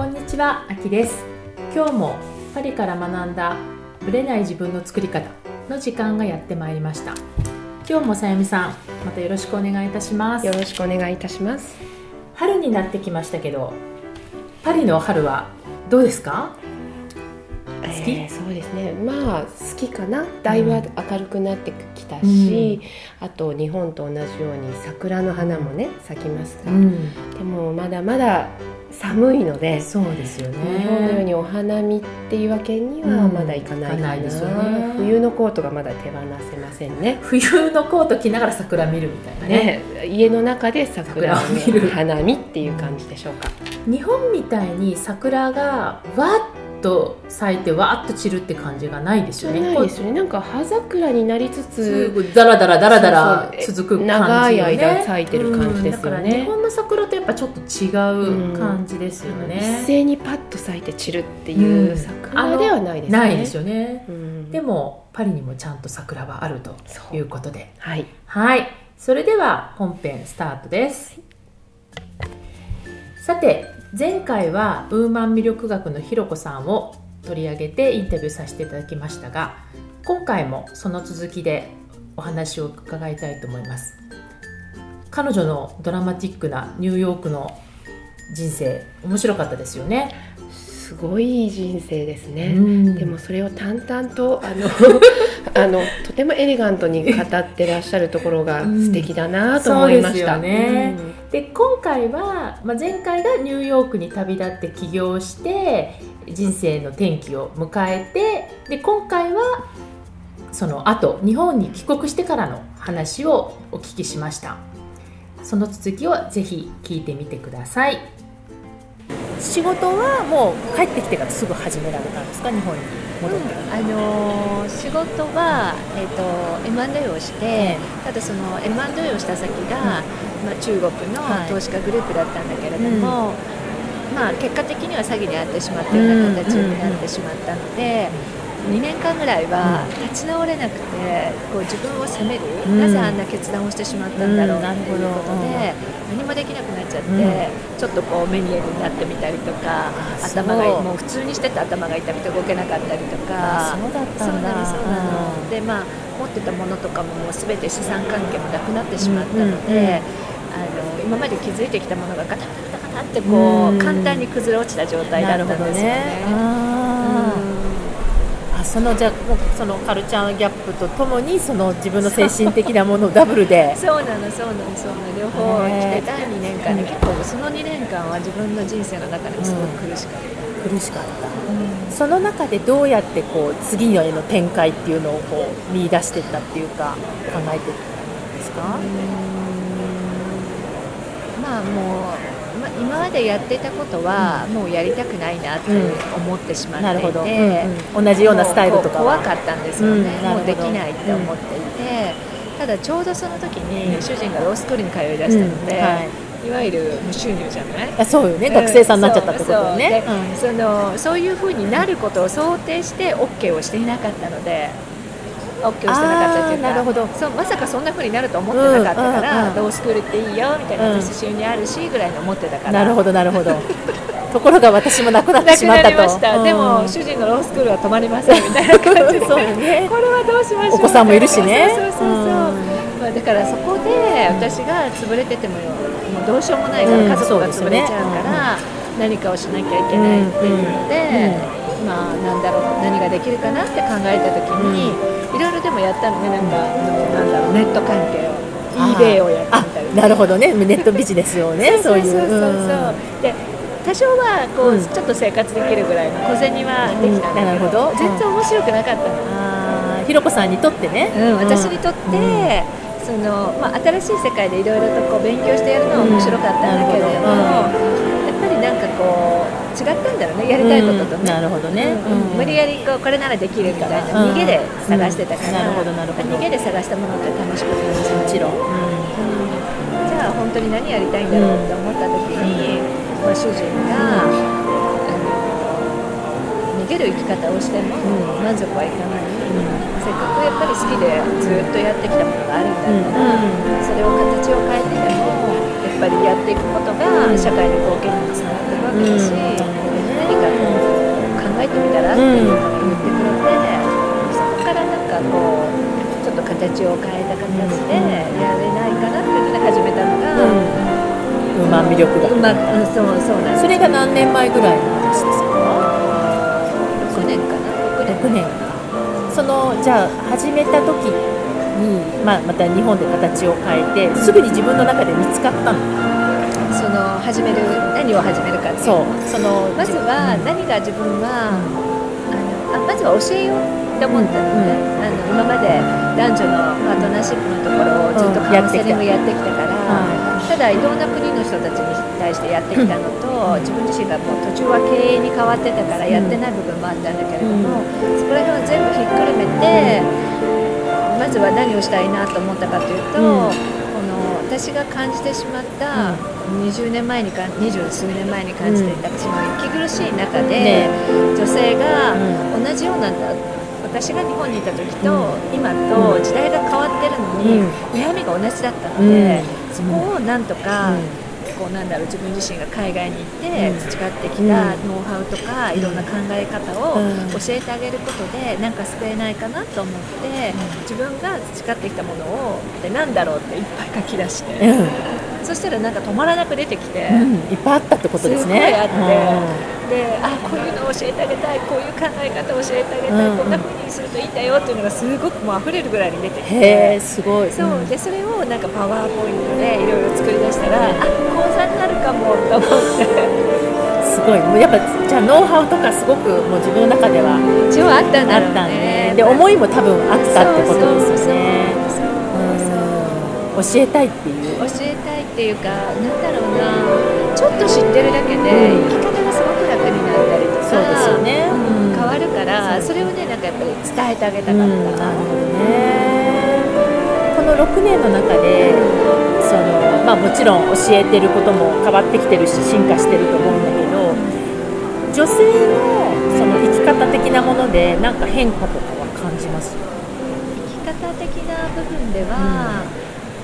は、あきです。今日もパリから学んだブレない自分の作り方の時間がやってまいりました。今日もさゆみさんまたよろしくお願いいたします。よろしくお願いいたします。春になってきましたけどパリの春はどうですか？好き、えー、そうですね。まあ好きかな。だいぶ明るくなってきたし、うん、あと日本と同じように桜の花もね咲きますが、うん、でもまだまだ寒いのでそうですよね。日本のようにお花見っていうわけにはまだいかないかな,、うん、ですよね、冬のコートがまだ手放せませんね。冬のコート着ながら桜見るみたいなね、ね、家の中で桜を見る。花見っていう感じでしょうか。日本みたいに桜がわっと咲いてわっと散るって感じがないですよね。ないですよね。なんか葉桜になりつつ、だらだらだらだら続く感じ、ね、長い間咲いてる感じですよね。日本の桜とやっぱちょっと違う感じですよね。一斉にパッと咲いて散るっていう桜ではないですね。ないですよね。でもパリにもちゃんと桜はあるということで、はい、はい。それでは本編スタートです。さて前回はウーマン魅力学のひろこさんを取り上げてインタビューさせていただきましたが今回もその続きでお話を伺いたいと思います。彼女のドラマティックなニューヨークの人生面白かったですよね。すごい人生ですね、でもそれを淡々とあのあのとてもエレガントに語ってらっしゃるところが素敵だなと思いました。うん、ね、で今回は、まあ、前回がニューヨークに旅立って起業して人生の転機を迎えてで今回はその後日本に帰国してからの話をお聞きしました。その続きをぜひ聞いてみてください。仕事はもう帰ってきてからすぐ始められたんですか？日本に戻って、うん、あのー、仕事は、えーと、M&A をして、ただその M&A をした先が、うん、まあ、中国の投資家グループだったんだけれども、はい、まあ、結果的には詐欺に遭ってしまっているような形になってしまったので。2年間ぐらいは立ち直れなくてこう自分を責める、うん、なぜあんな決断をしてしまったんだろうということで、何もできなくなっちゃって、ちょっとこうメニエルになってみたりとか頭がもう普通にしてた頭が痛くて動けなかったりとか。そうだったんだ。そうなのでまあ持ってたものとかももう全て資産関係もなくなってしまったので、あの今まで築いてきたものがガタガタガタガタってこう、簡単に崩れ落ちた状態だったんですよね。そのじゃそのカルチャーギャップとともにその自分の精神的なものを ダブルで。そうなのそうなのそうなの。両方来て第2年間で結構その2年間は自分の人生の中でもすごく苦しかった、うん、苦しかった、うん、その中でどうやってこう次のへの展開っていうのをこう見出していったっていうか考えていったんですか？まあもうま、今までやっていたことはもうやりたくないなって思ってしまっていて、うんうん、同じようなスタイルとか怖かったんですよね、うん、もうできないって思っていて、ただちょうどその時に主人がロースクールに通いだしたので、はい。いわゆる無収入じゃない？あそうよね、学生さんになっちゃったってことね、そのそういうふうになることを想定して OK をしていなかったので OK をしてなかったっていうか。なるほど。そうまさかそんなふうになると思ってなかったから、ロースクールっていいよみたいな、私収入あるしぐらいの思ってたから。なるほどなるほど。ところが私もなくなってしまったと。でも主人のロースクールは止まりませんみたいな感じで。そう、ね、これはどうしましょうお子さんもいるしね。そうそうそうまあ、だからそこで私が潰れててももうどうしようもないから家族が潰れちゃうから、何かをしなきゃいけないっていうので、まあなんだろう何ができるかなって考えた時に、いろいろでもやったのねなんかなんだろうネット関係を eBay をやってみたりなるほどね。ネットビジネスをねそういうそうそう。そうで多少はこう、うん、ちょっと生活できるぐらいの小銭はできたんだけど,、ど。全然面白くなかったの、あひろこさんにとってね、うん、私にとって、そのまあ、新しい世界でいろいろとこう勉強してやるのは面白かったんだけれども、なんかこう違ったんだろうね。やりたいこととね、なるほどね、無理やりこうこれならできるみたいな、逃げで探してたから、なるほどなるほど。逃げで探したものって楽しく感じもちろん、じゃあ本当に何やりたいんだろうって思った時に、まあ、主人が、逃げる生き方をしても満足はいかない、せっかくやっぱり好きでずっとやってきたものがあるんだから、それを形を変えてでもぱりやっていくことが社会の貢献にもつながってるわけだし、何ってみたらっていうのを言ってくれて、そこからなんかこうちょっと形を変えた形でやれないかなっていうので始めたのが、ウーマン魅力だ。うまく、うん、そうそうなんですそれが何年前ぐらいの話ですか？6年かな？6年。6年そのじゃあ始めた時に、まあ、また日本で形を変えてすぐに自分の中で見つかったの。その始める何を始めるかっていう。そう。そのまずは何が自分は、あのあまずは教えようって思ったのね、あの今まで男女のパートナーシップのところをずっとうん。カウンセリングやってきたから、はた。だいろんな国の人たちに対してやってきたのと、自分自身がもう途中は経営に変わってたからやってない部分もあったんだけれども、そこら辺を全部ひっくるめて、まずは何をしたいなと思ったかというと、うん。この私が感じてしまった20年前にか二十数年前に感じていた、その息苦しい中で、女性が同じようなんだ。私が日本にいた時と、今と時代が変わってるのに、うん。悩みが同じだったので、うん。そこをなんとか、うんこうなんだろう自分自身が海外に行ってうん。培ってきうん。たノウハウとか、いろんな考え方をうん。教えてあげることでなんか救えないかなと思って、自分が培ってきたものをでなんだろうっていっぱい書き出して、うんそしたらなんか止まらなく出てきて。うんいっぱいあったってことですね。すあって。であこういうのを教えてあげたいこういう考え方を教えてあげたい、うん。こんな風にするといいんだよっていうのがすごくもう溢れるぐらいに出てきうんて。へえすごい。そう、ん。でそれをなんかパワーポイントでいろいろ作り出したらあ講座になるかもと思って。すごい。もうやっぱじゃあノウハウとかすごくもう自分の中では一応あったんだたんねで。で思いも多分あったってことですよね。教えたいっていうっていうかなんだろうなちょっと知ってるだけでうん。生き方がすごく楽になったりとかそうですよね。うん。うん変わるからそれをねなんかやっぱり伝えてあげたかった、うんなるほどね。この6年の中でその、まあ、もちろん教えてることも変わってきてるし進化してると思うんだけど女性のその生き方的なもので何か変化とかは感じます？生き方的な部分では、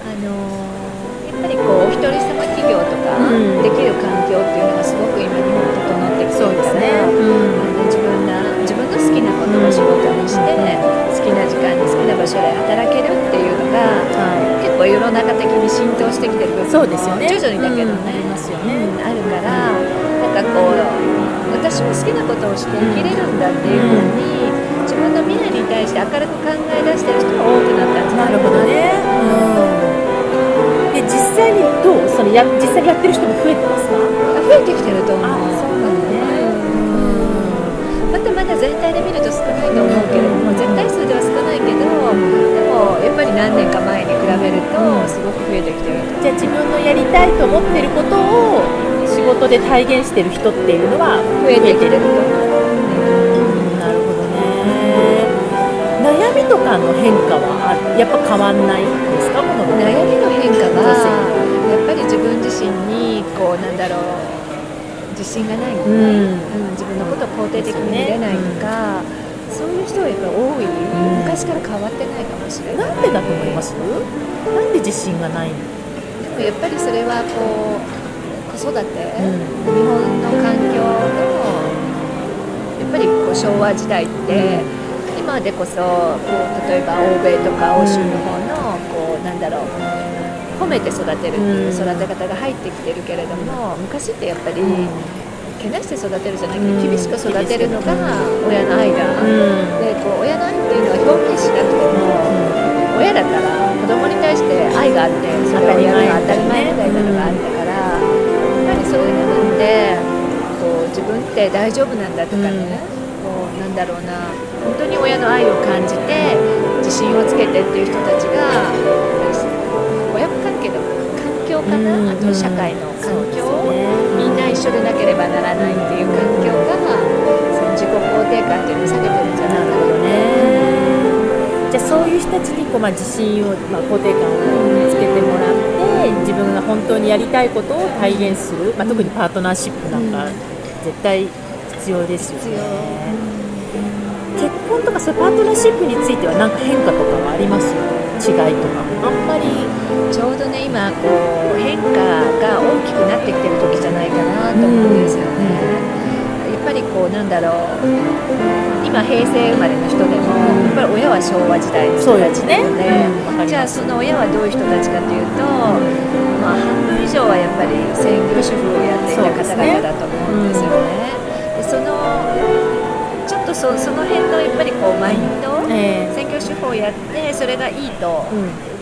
あのやっぱりこうお一人様企業とかうん。できる環境っていうのがすごく今日本整ってきてるから、うん。自分な自分の好きなことを仕事にして、好きな時間に好きな場所で働けるっていうのがは結構世の中的に浸透してきてる部分もそうですよね。徐々にだけどね、うん。ありますよねうんあるからなんかこう私も好きなことをして生きれるんだっていうふうに、自分の未来に対して明るくや実際にやってる人も増えてますか？増えてきてると思う。あそうなんだね。うん。まだまだ全体で見ると少ないと思うけれども絶対数では少ないけどでもやっぱり何年か前に比べるとすごく増えてきてると。じゃあ自分のやりたいと思ってることを仕事で体現してる人っていうのは増えてきてるとなるほどね。悩みとかの変化はあやっぱ変わんないですか？この悩みの変化はぱり自分自身にこうなんだろう自信がない、ううん。ん自分のことを肯定的に見れないとか、そういう人はやっぱり多い、ん。昔から変わってないかもしれない。なんでだと思います？なんで自信がないの？でもやっぱりそれはこう子育て、ん。日本の環境のやっぱりこう昭和時代って、今でこそこう例えば欧米とか欧州の方のこうなんだろう褒めて育てるっていう育て方が入ってきてるけれども、昔ってやっぱり、けなして育てるじゃないけど、うん厳しく育てるのが親の愛だ、うん。でこう親の愛っていうのは表現しなくても、親だから子供に対して愛があってそれをやるのは当たり前。みたいなのがあったから、やっぱりそういう部分でこう自分って大丈夫なんだとかね、こうなんだろうな本当に親の愛を感じて自信をつけてっていう人たちが親子関係の環境かな、うん。あと社会の環境、みんな一緒でなければならないっていう環境がその自己肯定感っていうのを下げてるんじゃないかな。とね。じゃあそういう人たちにこう、まあ、自信を、まあ、肯定感をつけてもらって自分が本当にやりたいことを体現する、まあ、特にパートナーシップなんか絶対必要ですよね。結婚とかそういうパートナーシップについては何か変化とかはあります？違いとか。あんまりちょうどね今こう変化が大きくなってきてる時じゃないかなと思うんですよね、やっぱりここうなんだろう今平成生まれの人でもやっぱり親は昭和時代の人たちなので、ね。うん、じゃあその親はどういう人たちかというと、まあ、半分以上はやっぱり専業主婦をやっていた方々だと思うんですよね。そ、ねうん、そのちょっとそその辺のやっぱりこうマインド、えー、専業主婦をやってそれがいいと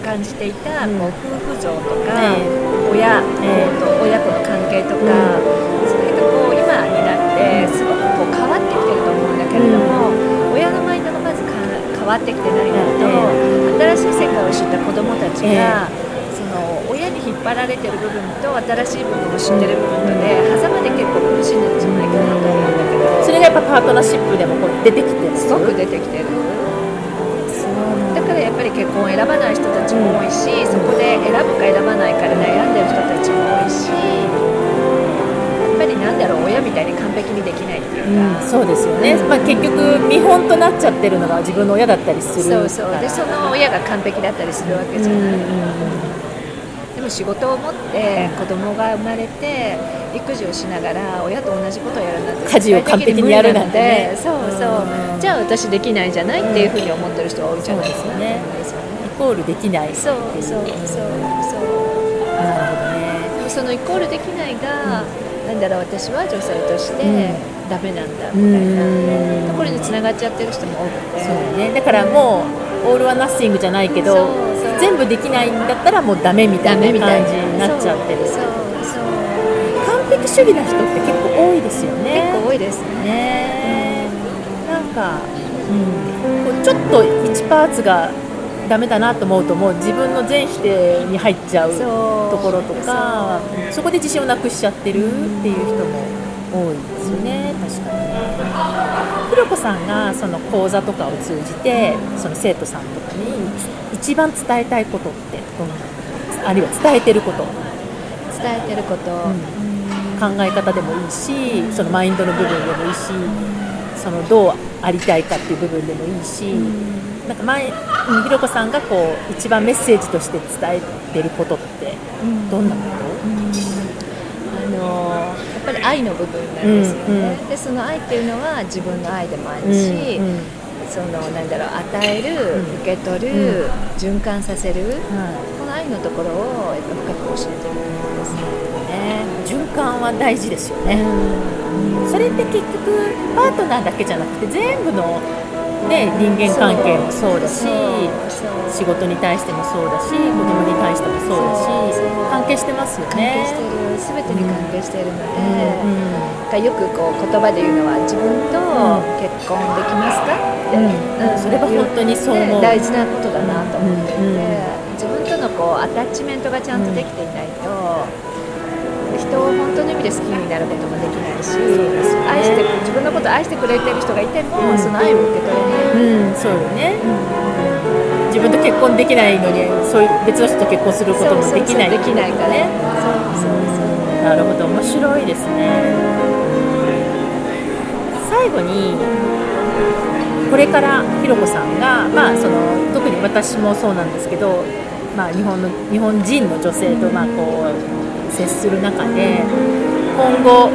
感じていた、こう夫婦像とか、えー、親、えー、と親子の関係とか、それがこう今になってすごくこう変わってきてると思うんだけれども、親のマインドがまず変わってきてないのと、新しい世界を知った子どもたちが、その親に引っ張られてる部分と新しい部分を知ってる部分とで狭間で結構苦しんでるんじゃないかなと思うんだけど。それがやっぱパートナーシップでもこう出てきてるすごく出てきてるだからやっぱり結婚を選ばない人たちも多いし、そこで選ぶか選ばないかで悩んでる人たちも多いしぱりなんだろう親みたいに完璧にできないっていうか、うん、そうですよね、まあ、結局見本となっちゃってるのが自分の親だったりするそうそう。でその親が完璧だったりするわけじゃない、うん、でも仕事を持って子供が生まれて育児をしながら親と同じことをやるなんて家事を完璧にやるなんて、ね、そうそう、じゃあ私できないじゃないっていうふうに思ってる人は多いじゃないですか、ね、イコールできない。そうそうそう。そうなるほどねでもそのイコールできないが、なんだろう私は女性としてダメなんだみたいな。ところにつながっちゃってる人も多くて。そうね。だからもうオール・はナッシングじゃないけど全部できないんだったらもうダメみたいな感じになっちゃってる。完璧主義な人って結構多いですよね。結構多いですね。ねなんか、うん、ちょっと1パーツがダメだなと思うともう自分の全否定に入っちゃうところとかそこで自信をなくしちゃってるっていう人も多いですよね確かにね。ひろこさんがその講座とかを通じてその生徒さんとかに一番伝えたいことってどんなあるいは伝えてること。伝えてること、うん、考え方でもいいしそのマインドの部分でもいいしそのどうありたいかっていう部分でもいいし、なんか前ひろこさんがこう一番メッセージとして伝えてることってどんなこと、あのやっぱり愛の部分なんですよね、でその愛っていうのは自分の愛でもあるし、そのなんだろう与える、受け取る、循環させる、この愛のところをやっぱ深く教えてるんですね。循環は大事ですよね、それって結局パートナーだけじゃなくて全部のね、人間関係もそうだし仕事に対してもそうだし子供に対してもそうだし関係してますよね。関係してる全てに関係しているので、うん、よくこう言葉で言うのは自分と結婚できますか？うん、それは本当にそう思う。大事なことだなと思っていて、自分とのこうアタッチメントがちゃんとできていないと。人を本当の意味で好きになることもできないし、ね、愛して自分のことを愛してくれてる人がいても、うん、その愛を受け取れない、うん、そうよね、うん、自分と結婚できないのにそういう別の人と結婚することもできないできないからね。そうそうそう。なるほど。面白いですね。最後にこれからひろこさんが、まあ、その特に私もそうなんですけど、まあ、日本の日本人の女性とまあこう接する中で今後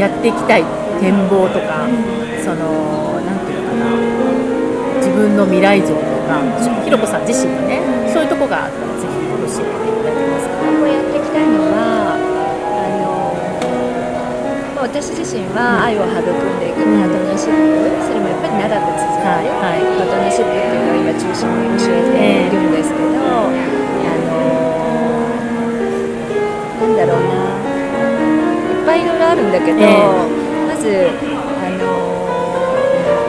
やっていきたい展望とかその何て言うのかな自分の未来像とかひろこさん自身がねそういうとこがあったらぜひ教えていただけますか？今後やっていきたいのは私自身は愛を育んでいくパートナーシップそれもやっぱり長く続く、はいはい、パートナーシップっていうのを今中心に教えているんですけど、えーなんだろうな。いっぱいいろいろあるんだけど、えー、まずあの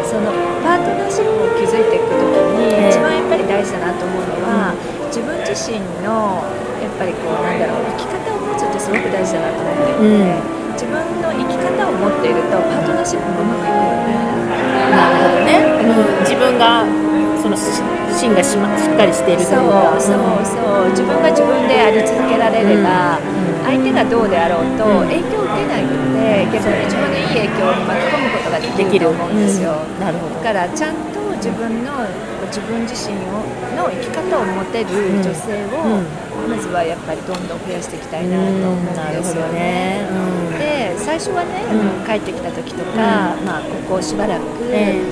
そのパートナーシップを築いていく時に、一番やっぱり大事だなと思うのは、自分自身のやっぱりこうなんだろう生き方を持つってすごく大事だなと思っていて、うん、自分の生き方を持っているとパートナーシップもうまくいくよね。なるほどね、うん、自分がその芯がし,、ま、しっかりしているというか。そうそうそう。自分が自分であり続けられれば、うん。相手がどうであろうと影響を受けないので逆に自分のいい影響に巻き込むことができると思うんですよ、なるほど。だからちゃんと自分の自分自身をの生き方を持てる女性を、まずはやっぱりどんどん増やしていきたいなと思うんですよね。ね。で最最初はね、うん、帰ってきた時とか、まあ、ここしばらく、えー、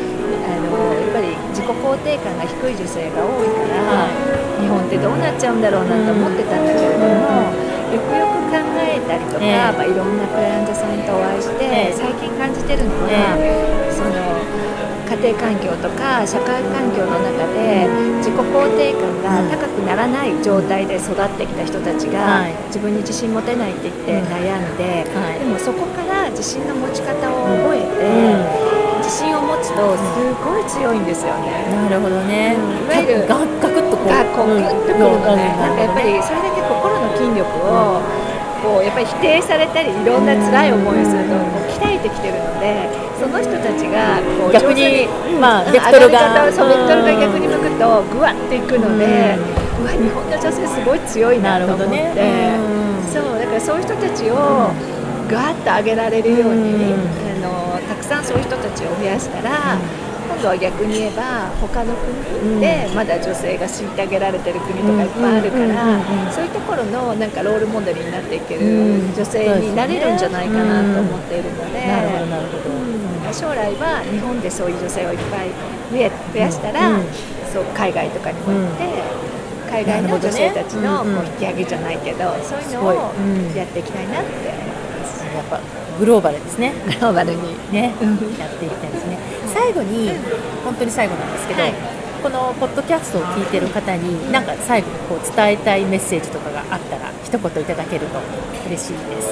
あのやっぱり自己肯定感が低い女性が多いから、日本ってどうなっちゃうんだろうなと思ってたんだけれども、よくよく考えたりとか、えー、まあ、いろんなクライアントさんとお会いして、最近感じてるのは、その家庭環境とか社会環境の中で自己肯定感が高くならない状態で育ってきた人たちが自分に自信持てないって言って悩んで、でもそこから自信の持ち方を覚えて、自信を持つとすごい強いんですよね。なるほどね。いわゆるガクッとこう、ガクッとくるのね。なんかやっぱりそれだけ心の筋力をこうやっぱり否定されたりいろんな辛い思いをするとこう鍛えてきてるので。その人たちがこう逆に、まあ、ベクトルがそうベクトルが逆に向くとぐわっていくので、うわ日本の女性すごい強いなと思って、ね、そうだからそういう人たちをぐわっと上げられるように、あのたくさんそういう人たちを増やしたら。今度は逆に言えば他の国でまだ女性が虐げられてる国とかいっぱいあるからそういうところのなんかロールモデルになっていける女性になれるんじゃないかなと思っているので。将来は日本でそういう女性をいっぱい増やしたら、うん、そう海外とかにも行って、うん、海外の女性たちのこう引き上げじゃないけど、そういうのをやっていきたいなって思います。やっぱグローバルですね。グローバルに。ね、やっていきたいですね。最後に、本当に最後なんですけど、はい、このポッドキャストを聞いてる方に、なんか最後にこう伝えたいメッセージとかがあったら、一言いただけると嬉しいです。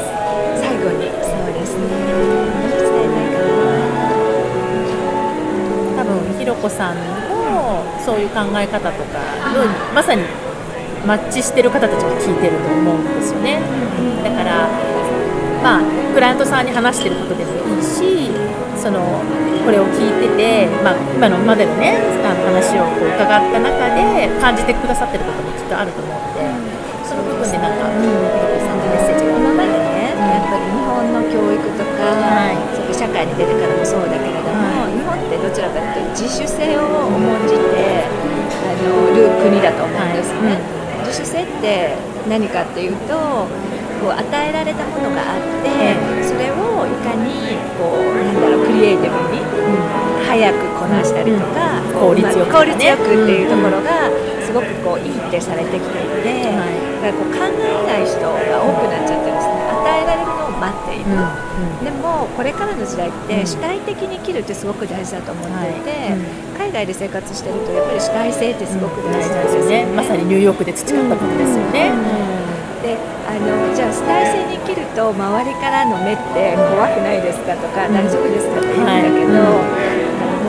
ひろこさんのそういう考え方とかのまさにマッチしてる方たちが聞いてると思うんですよね。だからまあクライアントさんに話してることでもいいしそのこれを聞いてて、まあ、今のまでのねあの話をこう伺った中で感じてくださってることもきっとあると思うのでその部分でなんか、うん、さんのメッセージが今までね。やっぱり日本の教育とか、はい、社会に出てからもそうだけれども、はい、ってどちらかというと自主性を重んじてあのる国だと思うんですね、はい、自主性って何かっていうとこう与えられたものがあってそれをいかにこうなんだろうクリエイティブに、早くこなしたりとか、うん、効率よく、ね、効率よくっていうところがすごくこういいってされてきていて、だからこう考えない人が多くなっちゃってるんですね与えられる待っている、でもこれからの時代って主体的に生きるってすごく大事だと思っていて、海外で生活してるとやっぱり主体性ってすごく大事なんですよね、まさにニューヨークで培ったことですよね、であのじゃあ主体性に生きると周りからの目って怖くないですかとか、大丈夫ですかって言うんだけど、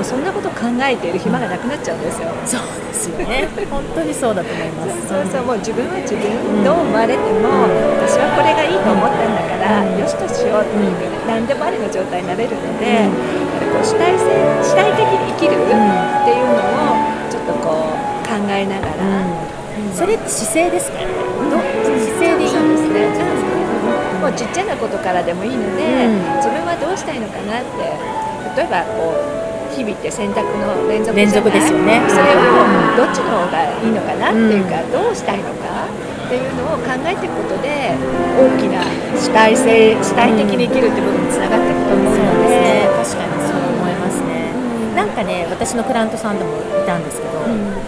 もうそんなこと考えている暇がなくなっちゃうんですよ。そうですよね。本当にそうだと思います。そうそうもう自分は自分どう思われても私はこれがいいと思ったんだから、よしとしようっていう何でもありの状態になれるので、こう主体性主体的に生きるっていうのをちょっとこう考えながら、それって姿勢ですか？ね。姿勢でいいんですね。もうちっちゃなことからでもいいので、自分はどうしたいのかなって例えばこう日々って選択の連続連続ですよね。それをどっちの方がいいのかな？っていうか、どうしたいのか？っていうのを考えていくことで大きな主体性主体的に生きるって部分につながっていくと思うので、確かにそう思いますね、なんかね私のクラントさんでもいたんですけど、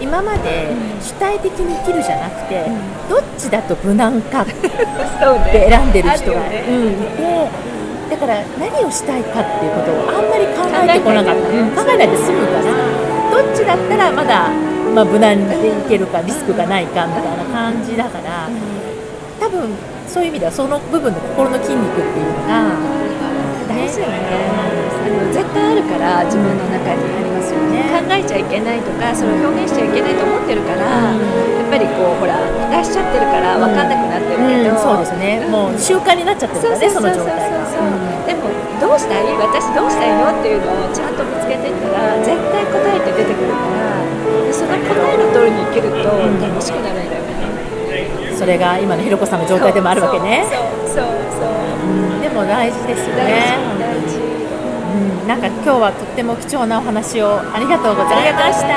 今まで主体的に生きるじゃなくて、どっちだと無難かって 選んでる人がいて。だから何をしたいかっていうことをあんまり考えてこなかった、うん、考えないで済むから。どっちだったらまだ、まあ、無難でいけるかリスクがないかみたいな感じだから。多分そういう意味ではその部分の心の筋肉っていうのが大事よね、あの絶対あるから自分の中にありますよね。考えちゃいけないとかそれを表現しちゃいけないと思ってるから、やっぱりこうほら出しちゃってるから分かんなくなってるけど、そうですね。もう習慣になっちゃってるからねその状態が。でもどうしたい？私どうしたいの？っていうのをちゃんと見つけていったら絶対答えって出てくるからその答えの通りに生きると楽しくなるんだよね、それが今のひろこさんの状態でもあるわけね。そうそうそう、うん、でも大事ですよね。大事うん、なんか今日はとっても貴重なお話をありがとうございました。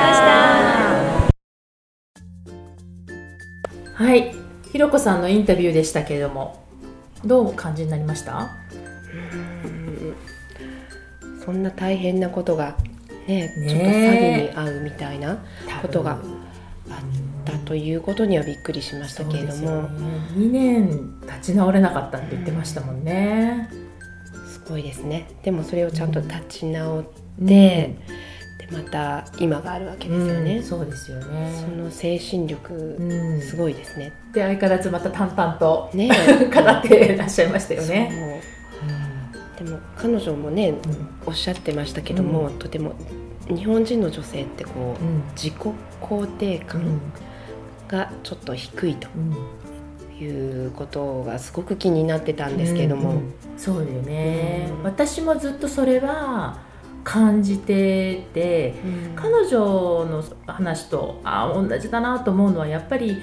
はい。ひろこさんのインタビューでしたけれどもどう感じになりました？そんな大変なことがねちょっと詐欺に遭うみたいなことがあったということにはびっくりしましたけれども、ね、2年立ち直れなかったって言ってましたもんね、すごいですね。でもそれをちゃんと立ち直って、うん、でまた今があるわけですよね、うん、そうですよね。その精神力、すごいですね。で相変わらずまた淡々とね 語ってらっしゃいましたよねでも彼女もね、おっしゃってましたけども、とても日本人の女性ってこう、自己肯定感がちょっと低いと。いうことがすごく気になってたんですけども、うんうん、そうだよね、うん、私もずっとそれは感じてて、うん、彼女の話とあ同じだなと思うのはやっぱり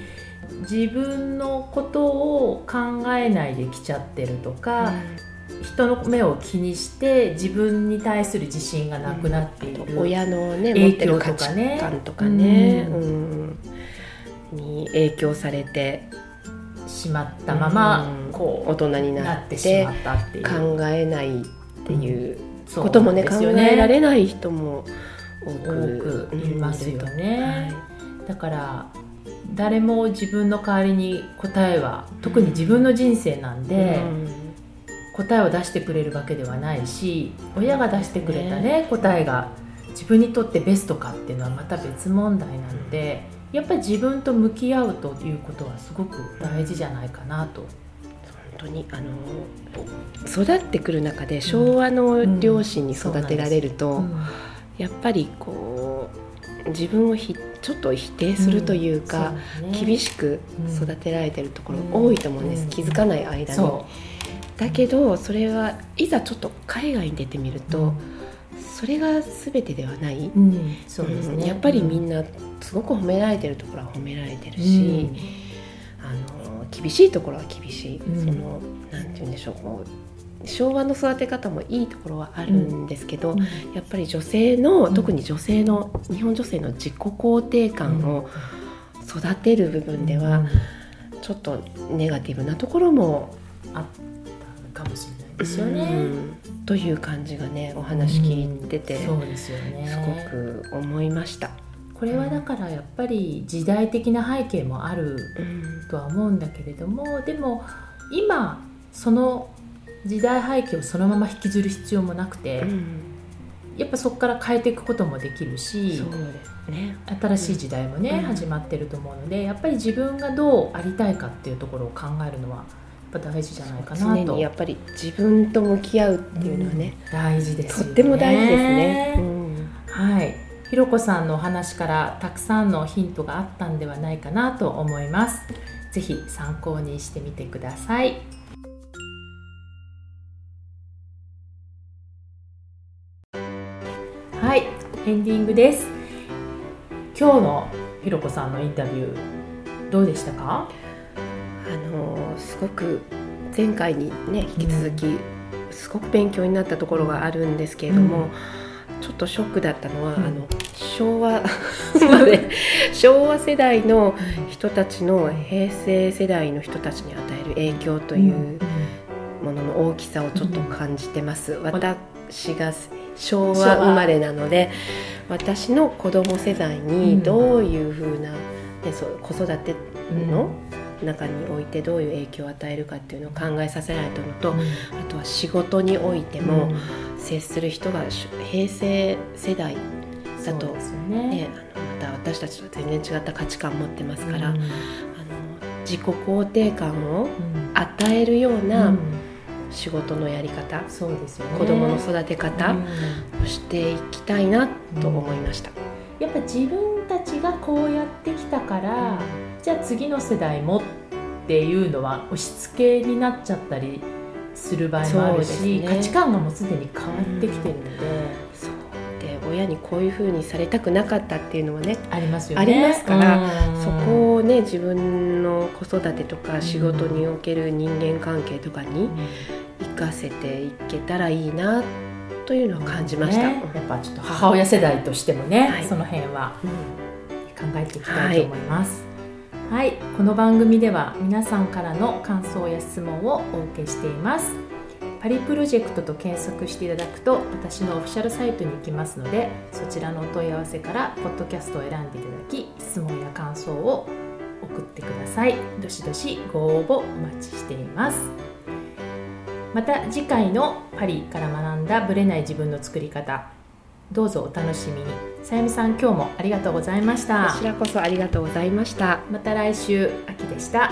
自分のことを考えないできちゃってるとか、人の目を気にして自分に対する自信がなくなっている、うん、親のね持ってる価値観とかね、うん、に影響されてしまったまま、こう大人になってしまったっていう。考えないっていうこともね,、考えられない人も多くいますよね、はい、だから誰も自分の代わりに答えは特に自分の人生なんで、うん答えを出してくれるわけではないし親が出してくれたね答えが自分にとってベストかっていうのはまた別問題なのでやっぱり自分と向き合うということはすごく大事じゃないかなと。本当にあの育ってくる中で昭和の両親に育てられると、やっぱりこう自分をひちょっと否定するというか、うんね、厳しく育てられてるところ多いと思うんです、気づかない間に。だけどそれはいざちょっと海外に出てみると、それが全てではない、そうですね、やっぱりみんなすごく褒められてるところは褒められてるし、あの厳しいところは厳しい、そのなんて言うんでしょう。こう昭和の育て方もいいところはあるんですけど、うん、やっぱり女性の、うん、特に女性の日本女性の自己肯定感を育てる部分では、ちょっとネガティブなところもあっかもしれないですよね。という感じがねお話聞いてて、そうですよね。すごく思いました。これはだからやっぱり時代的な背景もあるとは思うんだけれども、でも今その時代背景をそのまま引きずる必要もなくて、うん、やっぱそこから変えていくこともできるし、ね、新しい時代もね、うん、始まってると思うのでやっぱり自分がどうありたいかっていうところを考えるのはぱ大事じゃないかなと。常にやっぱり自分と向き合うっていうのはね、うん、大事です、ね、とっても大事ですね、うん、はい。ひろこさんのお話からたくさんのヒントがあったんではないかなと思います。ぜひ参考にしてみてください。はい。エンディングです。今日のひろこさんのインタビューどうでしたか？すごく前回にね引き続き、すごく勉強になったところがあるんですけれども、ちょっとショックだったのは、あの昭和 まで昭和世代の人たちの平成世代の人たちに与える影響というものの大きさをちょっと感じてます。私が昭和生まれなので私の子供世代にどういうふうな、ね、そう子育ての、中においてどういう影響を与えるかっていうのを考えさせられたのと、うん、あとは仕事においても接する人が平成世代だとね、ねあのまた私たちと全然違った価値観を持ってますから、うん、あの自己肯定感を与えるような、仕事のやり方、そうですよね、子どもの育て方をしていきたいなと思いました。やっぱ自分たちがこうやってきたから、じゃあ次の世代もっていうのは押し付けになっちゃったりする場合もあるし、ね、価値観がもうすでに変わってきてるので。で親にこういうふうにされたくなかったっていうのはねありますよね。ありますから、そこをね自分の子育てとか仕事における人間関係とかに生かせていけたらいいなというのは感じました、ね、やっぱちょっと母親世代としてもね、はい、その辺は考えていきたいと思います。はいはい、この番組では皆さんからの感想や質問をお受けしています。パリプロジェクトと検索していただくと私のオフィシャルサイトに行きますのでそちらのお問い合わせからポッドキャストを選んでいただき質問や感想を送ってくださいどしどしご応募お待ちしていますまた次回のパリから学んだブレない自分の作り方どうぞお楽しみに。さゆみさん今日もありがとうございました。こちらこそありがとうございました。また来週秋でした